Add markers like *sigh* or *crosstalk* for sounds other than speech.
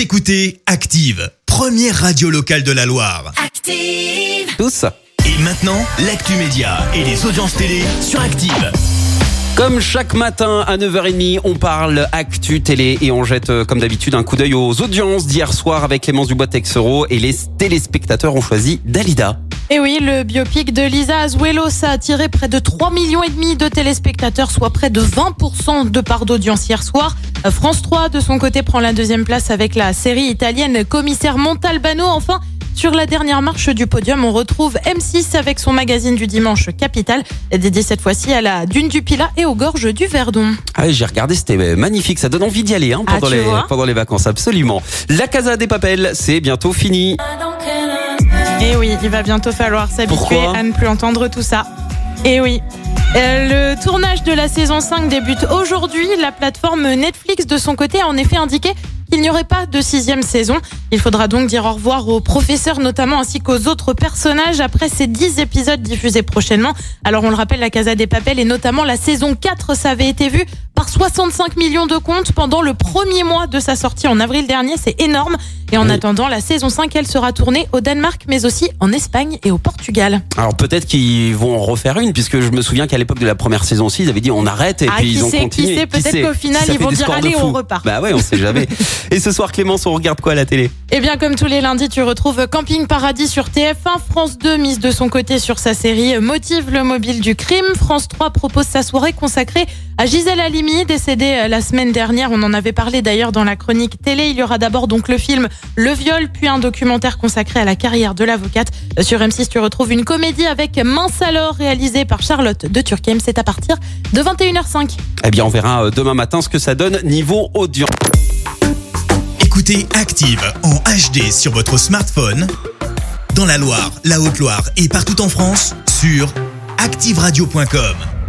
Vous écoutez Active, première radio locale de la Loire. Active. tous. Et maintenant, l'actu média et les audiences télé sur Active. Comme chaque matin à 9h30, on parle actu télé et on jette euh, comme d'habitude un coup d'œil aux audiences d'hier soir avec Clémence Dubois-Texero et les téléspectateurs ont choisi Dalida. Et oui, le biopic de Lisa Azuelos a attiré près de 3 millions et demi de téléspectateurs, soit près de 20% de part d'audience hier soir. France 3, de son côté, prend la deuxième place avec la série italienne Commissaire Montalbano. Enfin, sur la dernière marche du podium, on retrouve M6 avec son magazine du dimanche Capital, dédié cette fois-ci à la dune du Pilat et aux gorges du Verdon. Ah oui, j'ai regardé, c'était euh, magnifique, ça donne envie d'y aller hein, Ah, pendant, les, vois pendant les vacances, absolument. La Casa des Papels, c'est bientôt fini. Et oui, il va bientôt falloir s'habituer à ne plus entendre tout ça. Et oui. Euh, le tournage de la saison 5 débute aujourd'hui. La plateforme Netflix, de son côté, a en effet indiqué qu'il n'y aurait pas de sixième saison. Il faudra donc dire au revoir aux professeurs notamment ainsi qu'aux autres personnages après ces 10 épisodes diffusés prochainement. Alors on le rappelle, la Casa des Papels et notamment la saison 4, ça avait été vu par 65 millions de comptes pendant le premier mois de sa sortie en avril dernier. C'est énorme. Et en Oui. attendant, la saison 5, elle sera tournée au Danemark, mais aussi en Espagne et au Portugal. Alors peut-être qu'ils vont en refaire une, puisque je me souviens qu'à l'époque de la première saison aussi, ils avaient dit on arrête et Ah, puis qui ils ont sait, qui continué. sait, peut-être qu'au final, ils vont dire, allez, on repart. Bah ouais, on sait jamais. *laughs* et ce soir, Clémence, on regarde quoi à la télé? Eh bien, comme tous les lundis, tu retrouves Camping Paradis sur TF1. France 2 mise de son côté sur sa série Motive le mobile du crime. France 3 propose sa soirée consacrée à Gisèle Halimi, décédée euh, la semaine dernière. On en avait parlé d'ailleurs dans la chronique télé. Il y aura d'abord donc le film Le viol, puis un documentaire consacré à la carrière de l'avocate. Euh, Sur M6, tu retrouves une comédie avec Mince alors, réalisée par Charlotte de Turckheim. C'est à partir de 21h05. Eh bien, on verra euh, demain matin ce que ça donne niveau audience. Écoutez Active en HD sur votre smartphone, dans la Loire, la Haute-Loire et partout en France, sur activeradio.com.